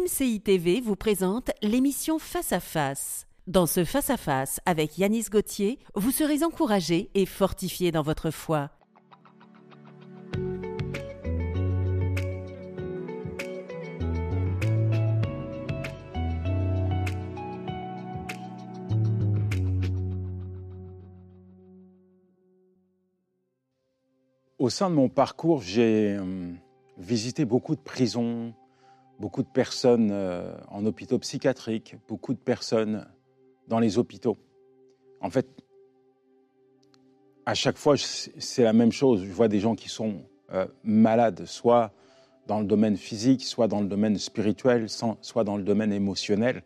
MCI TV vous présente l'émission Face à Face. Dans ce Face à Face avec Yanis Gauthier, vous serez encouragé et fortifié dans votre foi. Au sein de mon parcours, j'ai euh, visité beaucoup de prisons, beaucoup de personnes euh, en hôpitaux psychiatriques, beaucoup de personnes dans les hôpitaux. En fait, à chaque fois, c'est la même chose. Je vois des gens qui sont euh, malades, soit dans le domaine physique, soit dans le domaine spirituel, soit dans le domaine émotionnel.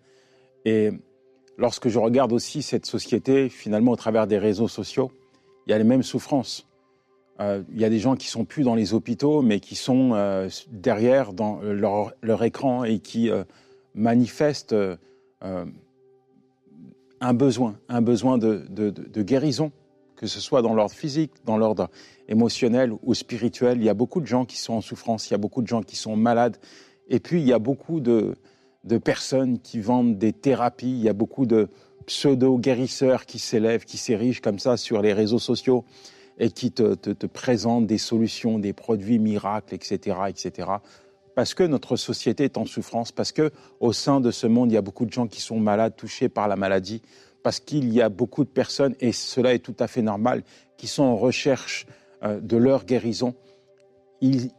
Et lorsque je regarde aussi cette société, finalement, au travers des réseaux sociaux, il y a les mêmes souffrances. Euh, il y a des gens qui sont plus dans les hôpitaux, mais qui sont euh, derrière dans leur, leur, écran et qui euh, manifestent un besoin, un besoin de, guérison, que ce soit dans l'ordre physique, dans l'ordre émotionnel ou spirituel. Il y a beaucoup de gens qui sont en souffrance, il y a beaucoup de gens qui sont malades, et puis il y a beaucoup de, de personnes qui vendent des thérapies, il y a beaucoup de pseudo-guérisseurs qui s'élèvent, qui s'érigent comme ça sur les réseaux sociaux et qui te, te, te présentent des solutions, des produits miracles, etc., etc. Parce que notre société est en souffrance, parce que au sein de ce monde, il y a beaucoup de gens qui sont malades, touchés par la maladie, parce qu'il y a beaucoup de personnes, et cela est tout à fait normal, qui sont en recherche euh, de leur guérison. Il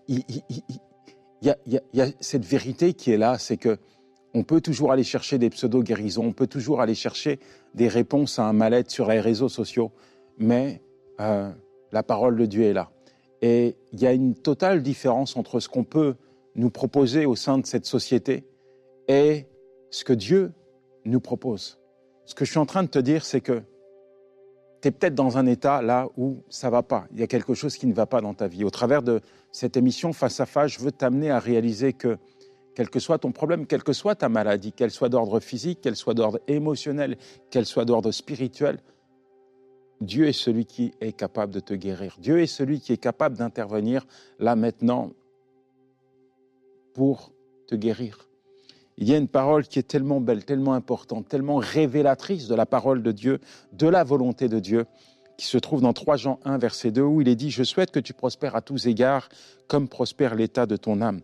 y a cette vérité qui est là, c'est que on peut toujours aller chercher des pseudo-guérisons, on peut toujours aller chercher des réponses à un mal-être sur les réseaux sociaux, mais euh, la parole de Dieu est là. Et il y a une totale différence entre ce qu'on peut nous proposer au sein de cette société et ce que Dieu nous propose. Ce que je suis en train de te dire, c'est que tu es peut-être dans un état là où ça va pas. Il y a quelque chose qui ne va pas dans ta vie. Au travers de cette émission face à face, je veux t'amener à réaliser que quel que soit ton problème, quelle que soit ta maladie, qu'elle soit d'ordre physique, qu'elle soit d'ordre émotionnel, qu'elle soit d'ordre spirituel, Dieu est celui qui est capable de te guérir. Dieu est celui qui est capable d'intervenir là maintenant pour te guérir. Il y a une parole qui est tellement belle, tellement importante, tellement révélatrice de la parole de Dieu, de la volonté de Dieu, qui se trouve dans 3 Jean 1, verset 2, où il est dit, Je souhaite que tu prospères à tous égards, comme prospère l'état de ton âme.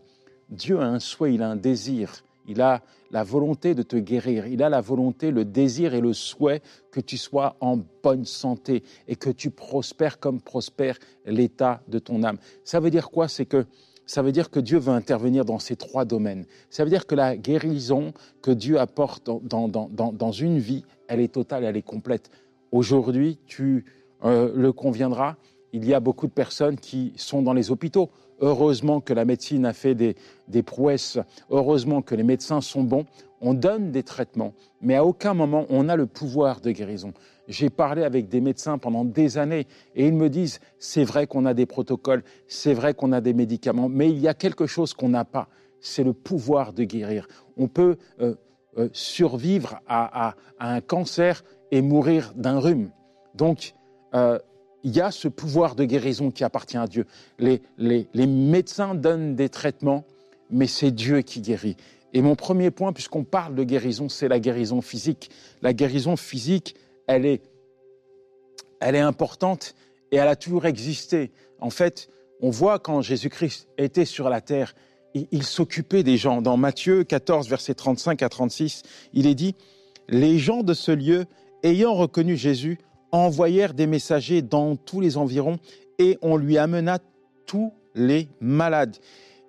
Dieu a un souhait, il a un désir il a la volonté de te guérir, il a la volonté, le désir et le souhait que tu sois en bonne santé et que tu prospères comme prospère l'état de ton âme. Ça veut dire quoi? C'est que ça veut dire que Dieu veut intervenir dans ces trois domaines. Ça veut dire que la guérison que Dieu apporte dans, dans, une vie, elle est totale, elle est complète. Aujourd'hui, tu euh, le conviendras, il y a beaucoup de personnes qui sont dans les hôpitaux. Heureusement que la médecine a fait des, prouesses, heureusement que les médecins sont bons. On donne des traitements, mais à aucun moment on a le pouvoir de guérison. J'ai parlé avec des médecins pendant des années et ils me disent, c'est vrai qu'on a des protocoles, c'est vrai qu'on a des médicaments, mais il y a quelque chose qu'on n'a pas, c'est le pouvoir de guérir. On peut euh, euh, survivre à, un cancer et mourir d'un rhume. Donc, euh, il y a ce pouvoir de guérison qui appartient à Dieu. Les, les, les médecins donnent des traitements, mais c'est Dieu qui guérit. Et mon premier point, puisqu'on parle de guérison, c'est la guérison physique. La guérison physique, elle est, elle est importante et elle a toujours existé. En fait, on voit quand Jésus-Christ était sur la terre, il, il s'occupait des gens. Dans Matthieu 14, versets 35 à 36, il est dit, les gens de ce lieu, ayant reconnu Jésus, envoyèrent des messagers dans tous les environs et on lui amena tous les malades.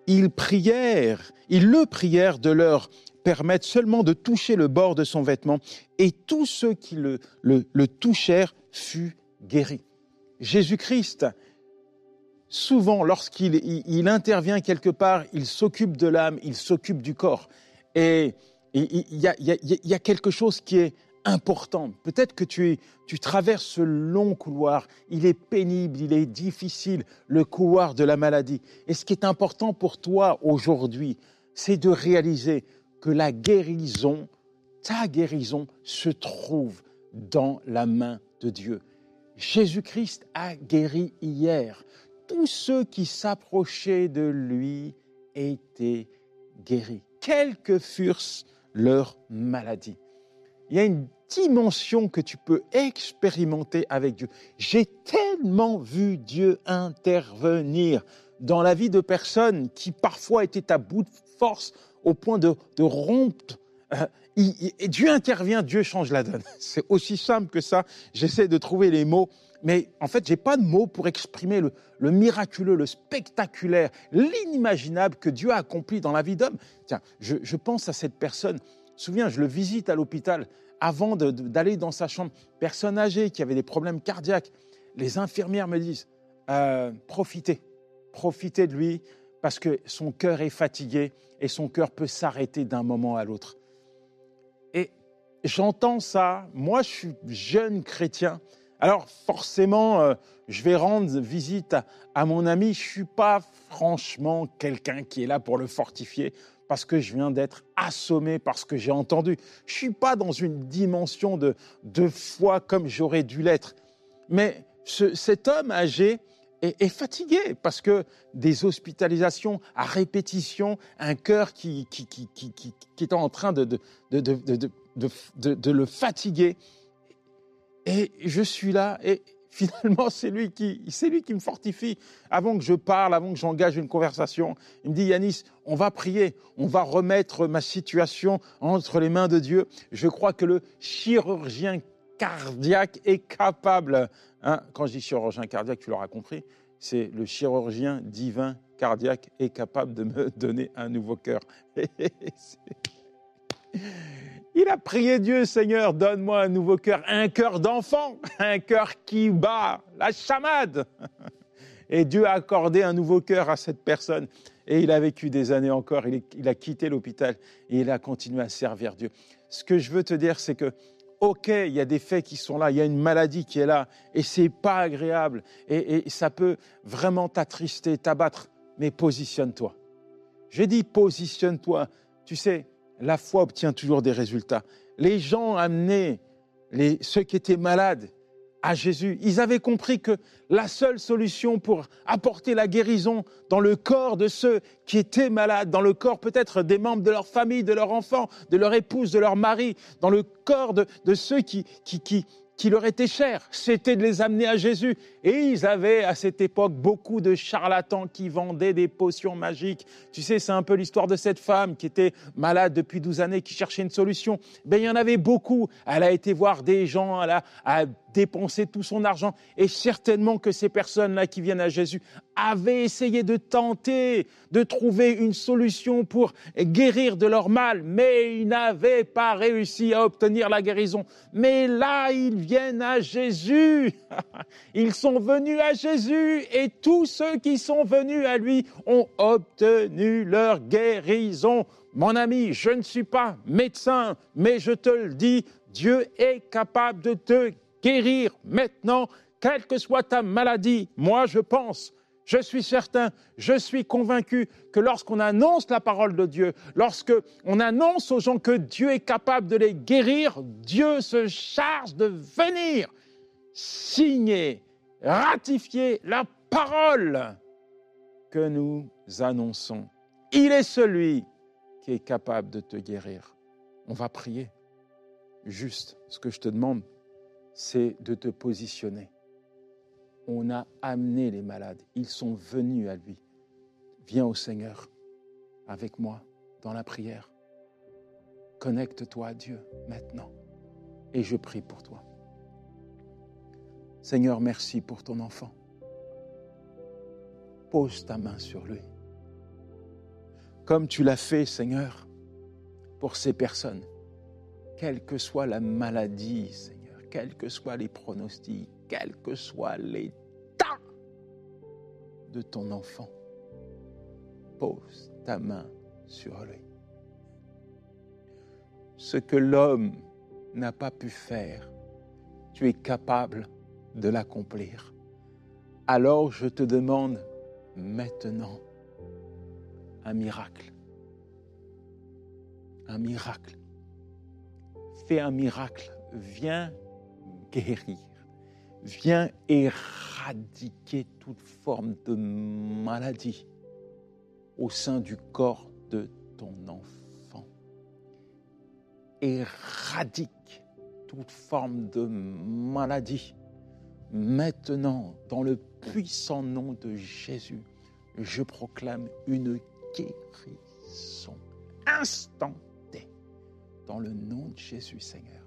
Ils prièrent, ils le prièrent de leur permettre seulement de toucher le bord de son vêtement et tous ceux qui le, touchèrent furent guéris. Jésus-Christ, souvent lorsqu'il il, intervient quelque part, il s'occupe de l'âme, il s'occupe du corps. Et il y, a, quelque chose qui est important. Peut-être que tu, tu traverses ce long couloir, il est pénible, il est difficile, le couloir de la maladie. Et ce qui est important pour toi aujourd'hui, c'est de réaliser que la guérison, ta guérison, se trouve dans la main de Dieu. Jésus-Christ a guéri hier. Tous ceux qui s'approchaient de lui étaient guéris. quelles que fussent leurs maladies. Il y a une dimension que tu peux expérimenter avec Dieu. J'ai tellement vu Dieu intervenir dans la vie de personnes qui parfois étaient à bout de force au point de, rompre. Euh, et Dieu intervient, Dieu change la donne. C'est aussi simple que ça. J'essaie de trouver les mots, mais en fait, j'ai pas de mots pour exprimer le, miraculeux, le spectaculaire, l'inimaginable que Dieu a accompli dans la vie d'homme. Tiens, je pense à cette personne. Souviens, je le visite à l'hôpital avant d'aller dans sa chambre. Personne âgée qui avait des problèmes cardiaques. Les infirmières me disent euh, profitez, profitez de lui parce que son cœur est fatigué et son cœur peut s'arrêter d'un moment à l'autre. Et j'entends ça. Moi, je suis jeune chrétien. Alors forcément, euh, je vais rendre visite à, à mon ami. Je suis pas franchement quelqu'un qui est là pour le fortifier parce que je viens d'être assommé par ce que j'ai entendu. Je ne suis pas dans une dimension de, de foi comme j'aurais dû l'être. Mais cet homme âgé est, fatigué parce que des hospitalisations à répétition, un cœur qui, qui, qui, qui est en train de, de, de, de le fatiguer. Et je suis là et, finalement, c'est lui qui, c'est lui qui me fortifie. Avant que je parle, avant que j'engage une conversation, il me dit, Yanis, on va prier, on va remettre ma situation entre les mains de Dieu. Je crois que le chirurgien cardiaque est capable. Hein, quand je dis chirurgien cardiaque, tu l'auras compris, c'est le chirurgien divin cardiaque est capable de me donner un nouveau cœur. Il a prié Dieu, Seigneur, donne-moi un nouveau cœur, un cœur d'enfant, un cœur qui bat, la chamade. Et Dieu a accordé un nouveau cœur à cette personne. Et il a vécu des années encore, il, a quitté l'hôpital et il a continué à servir Dieu. Ce que je veux te dire, c'est que, ok, il y a des faits qui sont là, il y a une maladie qui est là, et c'est pas agréable, et, et ça peut vraiment t'attrister, t'abattre, mais positionne-toi. J'ai dit positionne-toi. Tu sais, la foi obtient toujours des résultats. Les gens amenaient ceux qui étaient malades à Jésus. Ils avaient compris que la seule solution pour apporter la guérison dans le corps de ceux qui étaient malades, dans le corps peut-être des membres de leur famille, de leur enfant, de leur épouse, de leur mari, dans le corps de, ceux qui, qui, qui leur était cher, c'était de les amener à Jésus. Et ils avaient à cette époque beaucoup de charlatans qui vendaient des potions magiques. Tu sais, c'est un peu l'histoire de cette femme qui était malade depuis 12 années, qui cherchait une solution. Ben, il y en avait beaucoup. Elle a été voir des gens, elle a, dépensé tout son argent. Et certainement que ces personnes-là qui viennent à Jésus avaient essayé de tenter de trouver une solution pour guérir de leur mal, mais ils n'avaient pas réussi à obtenir la guérison. Mais là, ils viennent à Jésus. Ils sont venus à Jésus et tous ceux qui sont venus à lui ont obtenu leur guérison. Mon ami, je ne suis pas médecin, mais je te le dis, Dieu est capable de te guérir maintenant, quelle que soit ta maladie. Moi, je pense je suis certain, je suis convaincu que lorsqu'on annonce la parole de Dieu, lorsque on annonce aux gens que Dieu est capable de les guérir, Dieu se charge de venir signer, ratifier la parole que nous annonçons. Il est celui qui est capable de te guérir. On va prier. Juste, ce que je te demande, c'est de te positionner on a amené les malades. Ils sont venus à lui. Viens au Seigneur avec moi dans la prière. Connecte-toi à Dieu maintenant et je prie pour toi. Seigneur, merci pour ton enfant. Pose ta main sur lui. Comme tu l'as fait, Seigneur, pour ces personnes, quelle que soit la maladie, Seigneur, quels que soient les pronostics, quel que soit l'état de ton enfant. Pose ta main sur lui. Ce que l'homme n'a pas pu faire, tu es capable de l'accomplir. Alors je te demande maintenant un miracle. Un miracle. Fais un miracle. Viens guérir vient éradiquer toute forme de maladie au sein du corps de ton enfant. éradique toute forme de maladie. Maintenant, dans le puissant nom de Jésus, je proclame une guérison instantanée dans le nom de Jésus, Seigneur.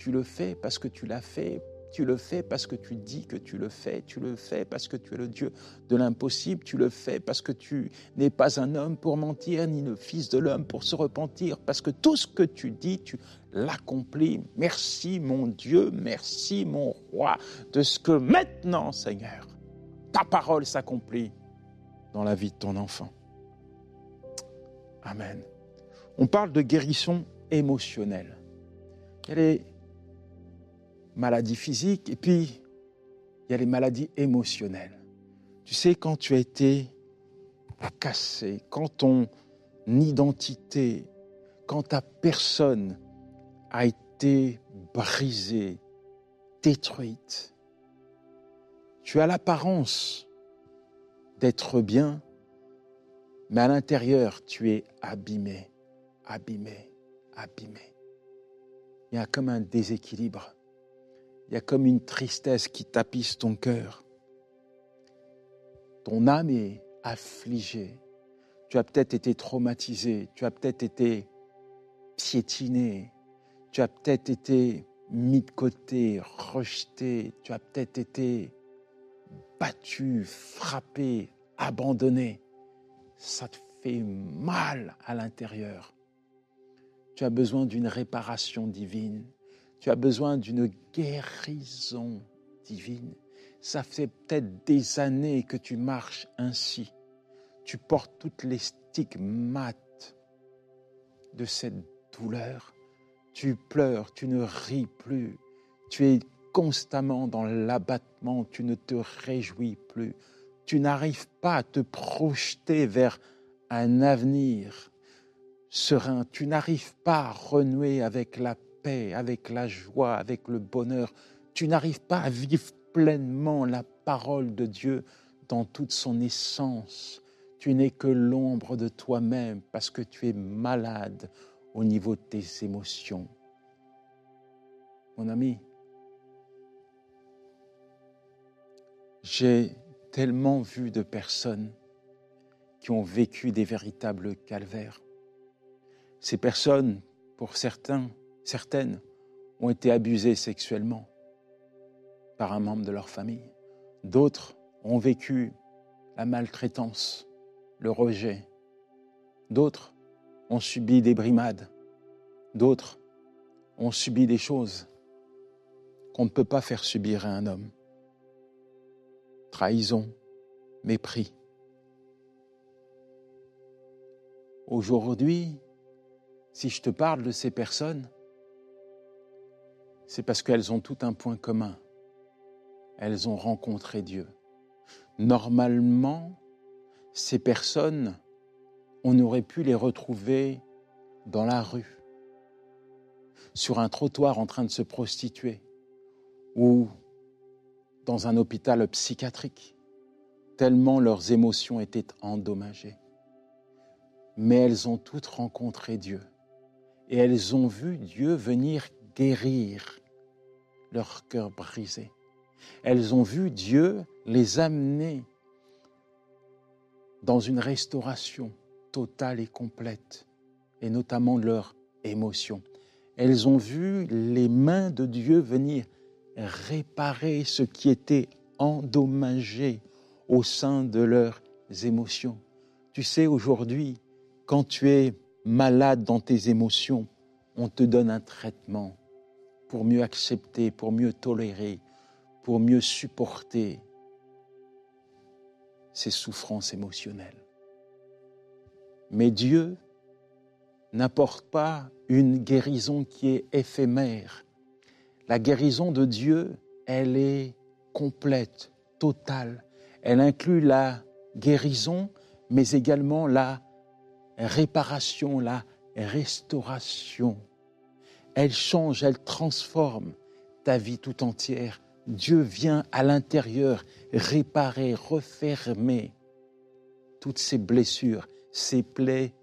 Tu le fais parce que tu l'as fait tu le fais parce que tu dis que tu le fais. Tu le fais parce que tu es le Dieu de l'impossible. Tu le fais parce que tu n'es pas un homme pour mentir, ni le Fils de l'homme pour se repentir. Parce que tout ce que tu dis, tu l'accomplis. Merci mon Dieu, merci mon roi, de ce que maintenant, Seigneur, ta parole s'accomplit dans la vie de ton enfant. Amen. On parle de guérison émotionnelle. Est maladies physiques, et puis il y a les maladies émotionnelles. Tu sais, quand tu as été cassé, quand ton identité, quand ta personne a été brisée, détruite, tu as l'apparence d'être bien, mais à l'intérieur, tu es abîmé, abîmé, abîmé. Il y a comme un déséquilibre il y a comme une tristesse qui tapisse ton cœur. Ton âme est affligée. Tu as peut-être été traumatisé, tu as peut-être été piétiné, tu as peut-être été mis de côté, rejeté, tu as peut-être été battu, frappé, abandonné. Ça te fait mal à l'intérieur. Tu as besoin d'une réparation divine. Tu as besoin d'une guérison divine. Ça fait peut-être des années que tu marches ainsi. Tu portes toutes les stigmates de cette douleur. Tu pleures, tu ne ris plus. Tu es constamment dans l'abattement, tu ne te réjouis plus. Tu n'arrives pas à te projeter vers un avenir serein. Tu n'arrives pas à renouer avec la paix, avec la joie, avec le bonheur. Tu n'arrives pas à vivre pleinement la parole de Dieu dans toute son essence. Tu n'es que l'ombre de toi-même parce que tu es malade au niveau de tes émotions. Mon ami, j'ai tellement vu de personnes qui ont vécu des véritables calvaires. Ces personnes, pour certains, Certaines ont été abusées sexuellement par un membre de leur famille. D'autres ont vécu la maltraitance, le rejet. D'autres ont subi des brimades. D'autres ont subi des choses qu'on ne peut pas faire subir à un homme. Trahison, mépris. Aujourd'hui, si je te parle de ces personnes, c'est parce qu'elles ont tout un point commun. Elles ont rencontré Dieu. Normalement, ces personnes, on aurait pu les retrouver dans la rue, sur un trottoir en train de se prostituer, ou dans un hôpital psychiatrique, tellement leurs émotions étaient endommagées. Mais elles ont toutes rencontré Dieu et elles ont vu Dieu venir guérir leur cœur brisé. Elles ont vu Dieu les amener dans une restauration totale et complète, et notamment de leurs émotions. Elles ont vu les mains de Dieu venir réparer ce qui était endommagé au sein de leurs émotions. Tu sais, aujourd'hui, quand tu es malade dans tes émotions, on te donne un traitement pour mieux accepter, pour mieux tolérer, pour mieux supporter ces souffrances émotionnelles. Mais Dieu n'apporte pas une guérison qui est éphémère. La guérison de Dieu, elle est complète, totale. Elle inclut la guérison, mais également la réparation, la restauration elle change, elle transforme ta vie tout entière. Dieu vient à l'intérieur réparer, refermer toutes ces blessures, ces plaies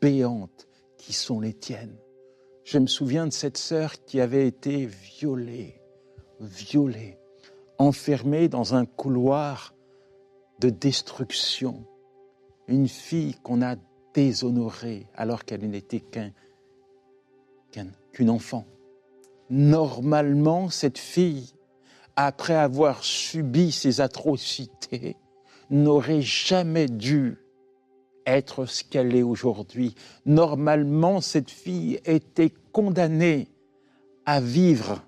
béantes qui sont les tiennes. Je me souviens de cette sœur qui avait été violée, violée, enfermée dans un couloir de destruction. Une fille qu'on a déshonorée alors qu'elle n'était qu'un qu'une enfant. Normalement, cette fille, après avoir subi ces atrocités, n'aurait jamais dû être ce qu'elle est aujourd'hui. Normalement, cette fille était condamnée à vivre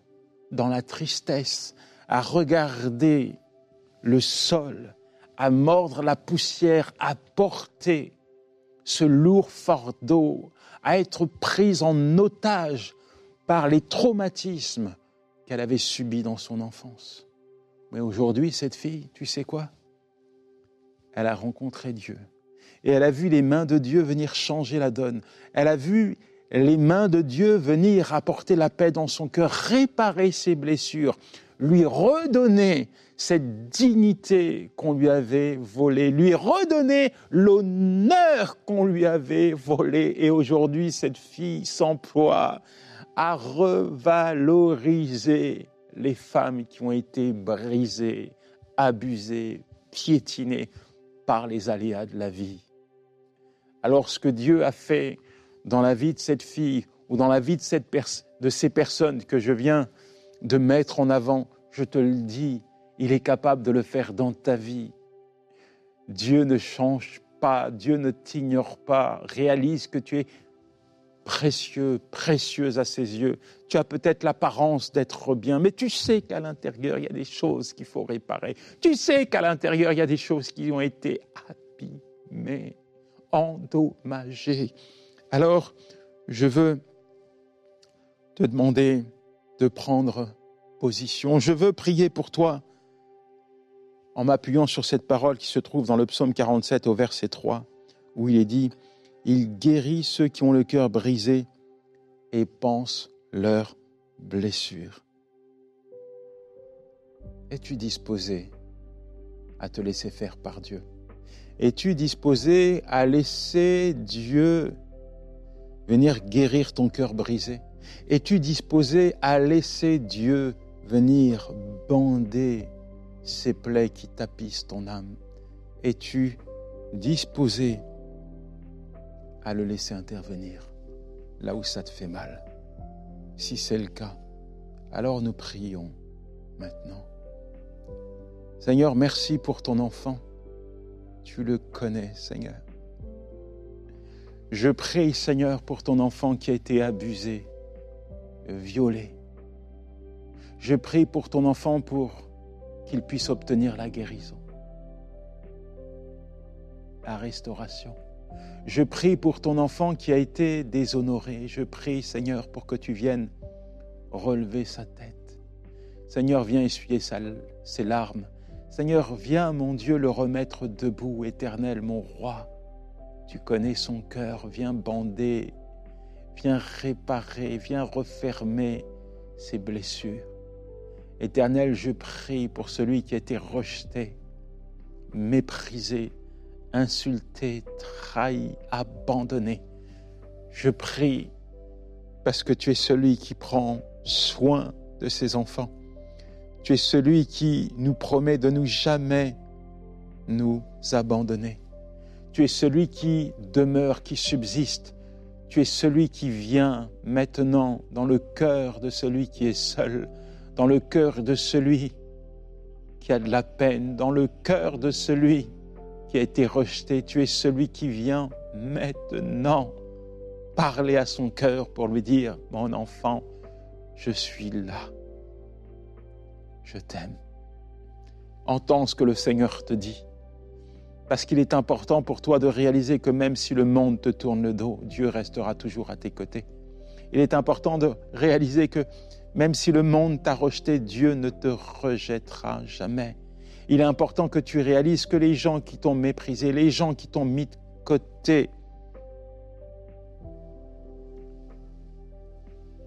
dans la tristesse, à regarder le sol, à mordre la poussière, à porter ce lourd fardeau, à être prise en otage par les traumatismes qu'elle avait subis dans son enfance. Mais aujourd'hui, cette fille, tu sais quoi? Elle a rencontré Dieu. Et elle a vu les mains de Dieu venir changer la donne. Elle a vu les mains de Dieu venir apporter la paix dans son cœur, réparer ses blessures, lui redonner cette dignité qu'on lui avait volée, lui redonner l'honneur qu'on lui avait volé. Et aujourd'hui, cette fille s'emploie à revaloriser les femmes qui ont été brisées, abusées, piétinées par les aléas de la vie. Alors ce que Dieu a fait dans la vie de cette fille ou dans la vie de, cette de ces personnes que je viens de mettre en avant, je te le dis, il est capable de le faire dans ta vie. Dieu ne change pas, Dieu ne t'ignore pas. Réalise que tu es précieux, précieuse à ses yeux. Tu as peut-être l'apparence d'être bien, mais tu sais qu'à l'intérieur, il y a des choses qu'il faut réparer. Tu sais qu'à l'intérieur, il y a des choses qui ont été abîmées, endommagées. Alors, je veux te demander de prendre position. Je veux prier pour toi en m'appuyant sur cette parole qui se trouve dans le psaume 47 au verset 3, où il est dit, Il guérit ceux qui ont le cœur brisé et pense leurs blessures. Es-tu disposé à te laisser faire par Dieu? Es-tu disposé à laisser Dieu venir guérir ton cœur brisé? Es-tu disposé à laisser Dieu venir bander ces plaies qui tapissent ton âme? Es-tu disposé à le laisser intervenir là où ça te fait mal Si c'est le cas, alors nous prions maintenant. Seigneur, merci pour ton enfant. Tu le connais, Seigneur. Je prie, Seigneur, pour ton enfant qui a été abusé, violé. Je prie pour ton enfant pour qu'il puisse obtenir la guérison, la restauration. Je prie pour ton enfant qui a été déshonoré. Je prie, Seigneur, pour que tu viennes relever sa tête. Seigneur, viens essuyer ses larmes. Seigneur, viens, mon Dieu, le remettre debout, éternel, mon roi. Tu connais son cœur, viens bander, viens réparer, viens refermer ses blessures. Éternel, je prie pour celui qui a été rejeté, méprisé, insulté, trahi, abandonné. Je prie parce que tu es celui qui prend soin de ses enfants. Tu es celui qui nous promet de nous jamais nous abandonner. Tu es celui qui demeure, qui subsiste. Tu es celui qui vient maintenant dans le cœur de celui qui est seul dans le cœur de celui qui a de la peine, dans le cœur de celui qui a été rejeté. Tu es celui qui vient maintenant parler à son cœur pour lui dire, mon enfant, je suis là. Je t'aime. Entends ce que le Seigneur te dit. Parce qu'il est important pour toi de réaliser que même si le monde te tourne le dos, Dieu restera toujours à tes côtés. Il est important de réaliser que même si le monde t'a rejeté, Dieu ne te rejettera jamais. Il est important que tu réalises que les gens qui t'ont méprisé, les gens qui t'ont mis de côté,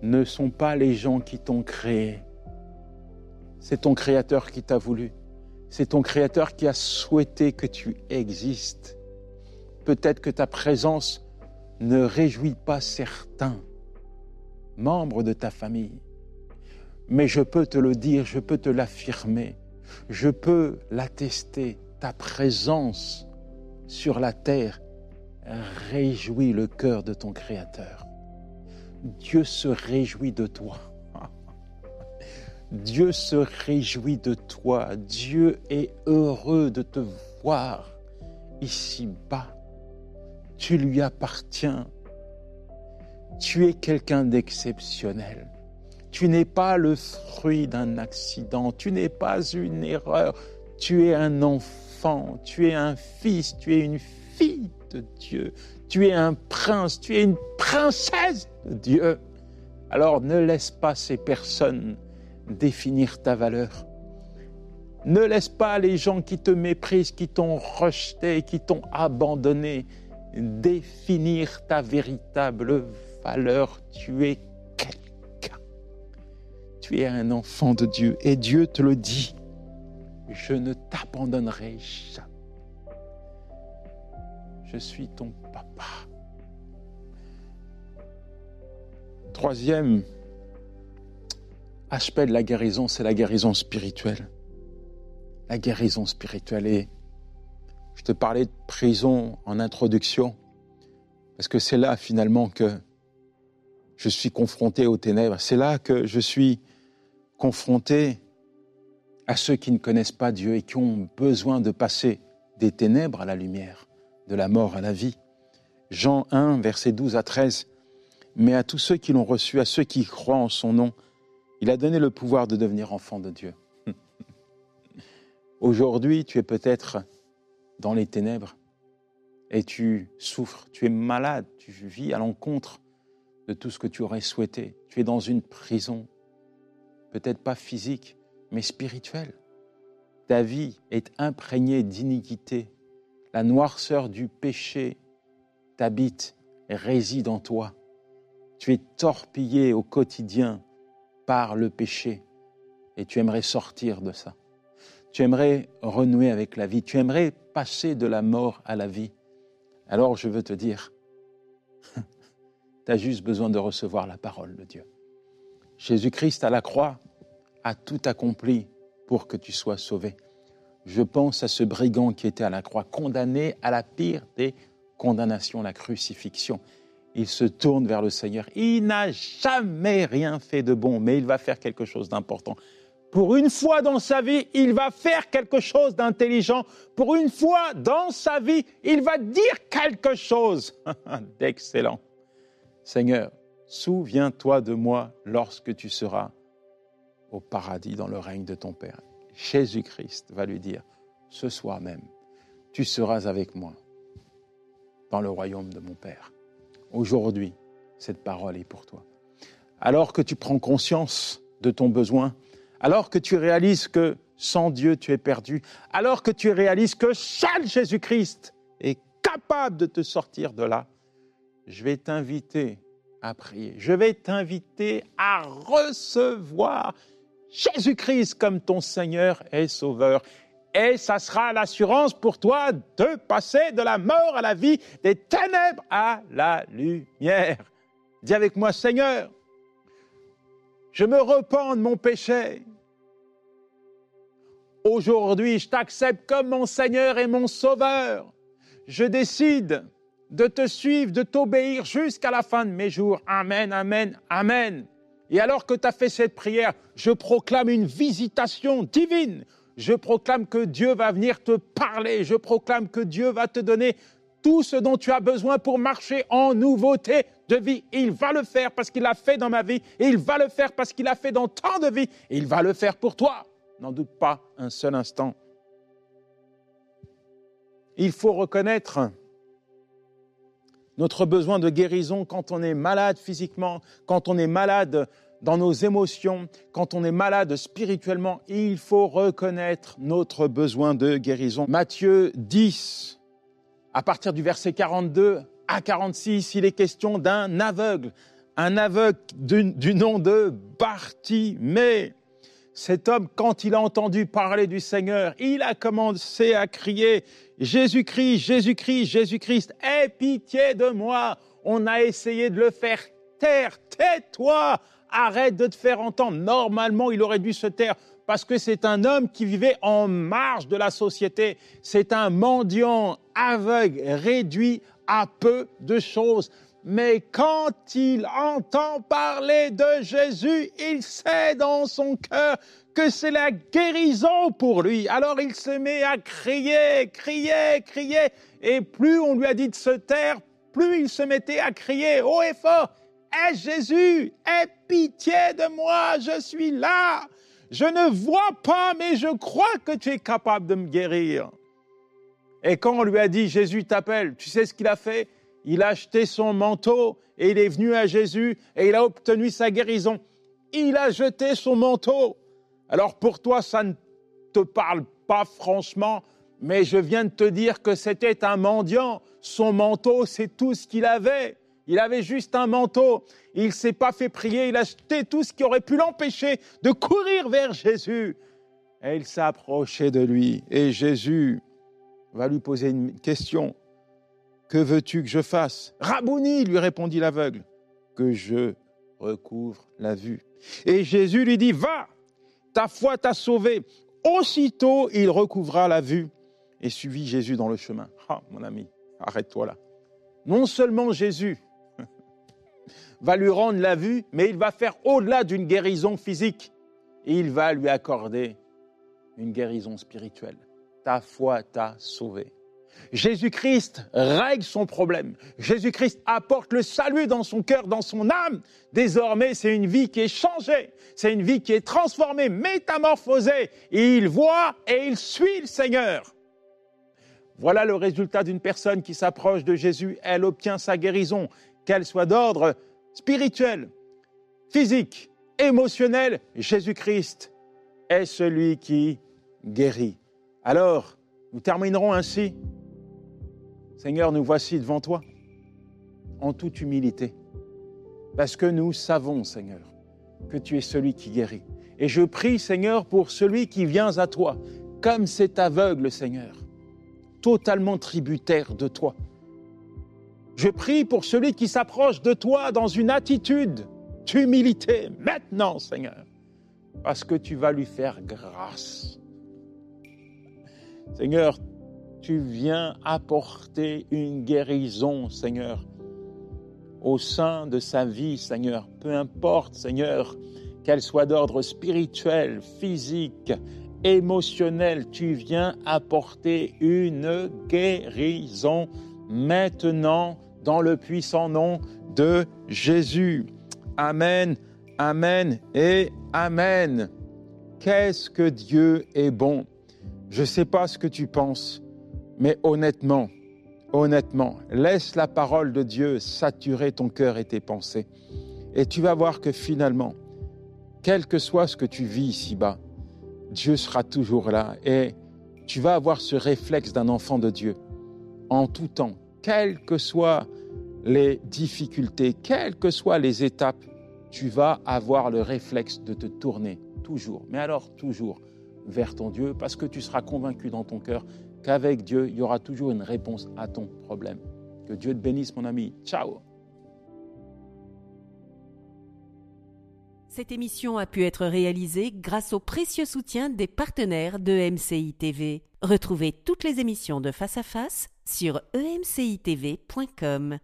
ne sont pas les gens qui t'ont créé. C'est ton Créateur qui t'a voulu. C'est ton Créateur qui a souhaité que tu existes. Peut-être que ta présence ne réjouit pas certains, membre de ta famille. Mais je peux te le dire, je peux te l'affirmer, je peux l'attester, ta présence sur la terre réjouit le cœur de ton Créateur. Dieu se réjouit de toi. Dieu se réjouit de toi. Dieu est heureux de te voir ici-bas. Tu lui appartiens. Tu es quelqu'un d'exceptionnel. Tu n'es pas le fruit d'un accident. Tu n'es pas une erreur. Tu es un enfant. Tu es un fils. Tu es une fille de Dieu. Tu es un prince. Tu es une princesse de Dieu. Alors ne laisse pas ces personnes définir ta valeur. Ne laisse pas les gens qui te méprisent, qui t'ont rejeté, qui t'ont abandonné, définir ta véritable valeur. Tu es. Tu es un enfant de Dieu. Et Dieu te le dit. Je ne t'abandonnerai jamais. Je suis ton papa. Troisième aspect de la guérison, c'est la guérison spirituelle. La guérison spirituelle. Et je te parlais de prison en introduction, parce que c'est là finalement que je suis confronté aux ténèbres. C'est là que je suis confronté à ceux qui ne connaissent pas Dieu et qui ont besoin de passer des ténèbres à la lumière, de la mort à la vie. Jean 1, versets 12 à 13. Mais à tous ceux qui l'ont reçu, à ceux qui croient en son nom, il a donné le pouvoir de devenir enfant de Dieu. Aujourd'hui, tu es peut-être dans les ténèbres et tu souffres, tu es malade, tu vis à l'encontre de tout ce que tu aurais souhaité. Tu es dans une prison, peut-être pas physique, mais spirituelle. Ta vie est imprégnée d'iniquité. La noirceur du péché t'habite et réside en toi. Tu es torpillé au quotidien par le péché et tu aimerais sortir de ça. Tu aimerais renouer avec la vie, tu aimerais passer de la mort à la vie. Alors je veux te dire, tu as juste besoin de recevoir la parole de Dieu. Jésus-Christ à la croix a tout accompli pour que tu sois sauvé. Je pense à ce brigand qui était à la croix, condamné à la pire des condamnations, la crucifixion il se tourne vers le Seigneur. Il n'a jamais rien fait de bon, mais il va faire quelque chose d'important. Pour une fois dans sa vie, il va faire quelque chose d'intelligent. Pour une fois dans sa vie, il va dire quelque chose d'excellent. Seigneur, souviens-toi de moi lorsque tu seras au paradis dans le règne de ton Père. Jésus-Christ va lui dire, ce soir même, tu seras avec moi dans le royaume de mon Père. Aujourd'hui, cette parole est pour toi. Alors que tu prends conscience de ton besoin, alors que tu réalises que sans Dieu tu es perdu, alors que tu réalises que seul Jésus-Christ est capable de te sortir de là, je vais t'inviter à prier. Je vais t'inviter à recevoir Jésus-Christ comme ton Seigneur et Sauveur et ça sera l'assurance pour toi de passer de la mort à la vie, des ténèbres à la lumière. Dis avec moi, Seigneur, je me repens de mon péché. Aujourd'hui, je t'accepte comme mon Seigneur et mon Sauveur. Je décide de te suivre, de t'obéir jusqu'à la fin de mes jours. Amen, amen, amen. Et alors que tu as fait cette prière, je proclame une visitation divine je proclame que Dieu va venir te parler. Je proclame que Dieu va te donner tout ce dont tu as besoin pour marcher en nouveauté de vie. Il va le faire parce qu'il l'a fait dans ma vie. Et il va le faire parce qu'il l'a fait dans tant de vie. Et il va le faire pour toi. N'en doute pas un seul instant. Il faut reconnaître notre besoin de guérison quand on est malade physiquement, quand on est malade dans nos émotions, quand on est malade spirituellement, il faut reconnaître notre besoin de guérison. Matthieu 10, à partir du verset 42 à 46, il est question d'un aveugle, un aveugle du, nom de Bartimée. Cet homme, quand il a entendu parler du Seigneur, il a commencé à crier Jésus-Christ, Jésus-Christ, Jésus-Christ, aie pitié de moi. On a essayé de le faire taire, tais-toi, arrête de te faire entendre. Normalement, il aurait dû se taire parce que c'est un homme qui vivait en marge de la société. C'est un mendiant aveugle, réduit à peu de choses. Mais quand il entend parler de Jésus, il sait dans son cœur que c'est la guérison pour lui. Alors il se met à crier, crier, crier. Et plus on lui a dit de se taire, plus il se mettait à crier haut et fort. Aie Jésus, aie pitié de moi, je suis là. Je ne vois pas, mais je crois que tu es capable de me guérir. Et quand on lui a dit Jésus t'appelle, tu sais ce qu'il a fait? Il a acheté son manteau et il est venu à Jésus et il a obtenu sa guérison. Il a jeté son manteau. Alors pour toi, ça ne te parle pas franchement, mais je viens de te dire que c'était un mendiant. Son manteau, c'est tout ce qu'il avait. Il avait juste un manteau. Il ne s'est pas fait prier. Il a jeté tout ce qui aurait pu l'empêcher de courir vers Jésus. Et il s'est approché de lui. Et Jésus va lui poser une question. Que veux-tu que je fasse? Rabouni, lui répondit l'aveugle. Que je recouvre la vue. Et Jésus lui dit, va, ta foi t'a sauvé. Aussitôt, il recouvra la vue et suivit Jésus dans le chemin. Ah, mon ami, arrête-toi là. Non seulement Jésus va lui rendre la vue, mais il va faire au-delà d'une guérison physique. Il va lui accorder une guérison spirituelle. Ta foi t'a sauvé. Jésus-Christ règle son problème. Jésus-Christ apporte le salut dans son cœur, dans son âme. Désormais, c'est une vie qui est changée. C'est une vie qui est transformée, métamorphosée. il voit et il suit le Seigneur. Voilà le résultat d'une personne qui s'approche de Jésus. Elle obtient sa guérison, qu'elle soit d'ordre spirituel, physique, émotionnel. Jésus-Christ est celui qui guérit. Alors, nous terminerons ainsi Seigneur, nous voici devant toi, en toute humilité, parce que nous savons, Seigneur, que tu es celui qui guérit. Et je prie, Seigneur, pour celui qui vient à toi, comme cet aveugle, Seigneur, totalement tributaire de toi. Je prie pour celui qui s'approche de toi dans une attitude d'humilité, maintenant, Seigneur, parce que tu vas lui faire grâce. Seigneur, tu viens apporter une guérison, Seigneur, au sein de sa vie, Seigneur. Peu importe, Seigneur, qu'elle soit d'ordre spirituel, physique, émotionnel, tu viens apporter une guérison maintenant dans le puissant nom de Jésus. Amen, Amen et Amen. Qu'est-ce que Dieu est bon? Je ne sais pas ce que tu penses, mais honnêtement, honnêtement, laisse la parole de Dieu saturer ton cœur et tes pensées. Et tu vas voir que finalement, quel que soit ce que tu vis ici-bas, Dieu sera toujours là et tu vas avoir ce réflexe d'un enfant de Dieu en tout temps, quelles que soient les difficultés, quelles que soient les étapes, tu vas avoir le réflexe de te tourner toujours, mais alors toujours vers ton Dieu parce que tu seras convaincu dans ton cœur qu'avec Dieu, il y aura toujours une réponse à ton problème. Que Dieu te bénisse, mon ami. Ciao. Cette émission a pu être réalisée grâce au précieux soutien des partenaires de MCI TV. Retrouvez toutes les émissions de Face à Face sur emcitv.com.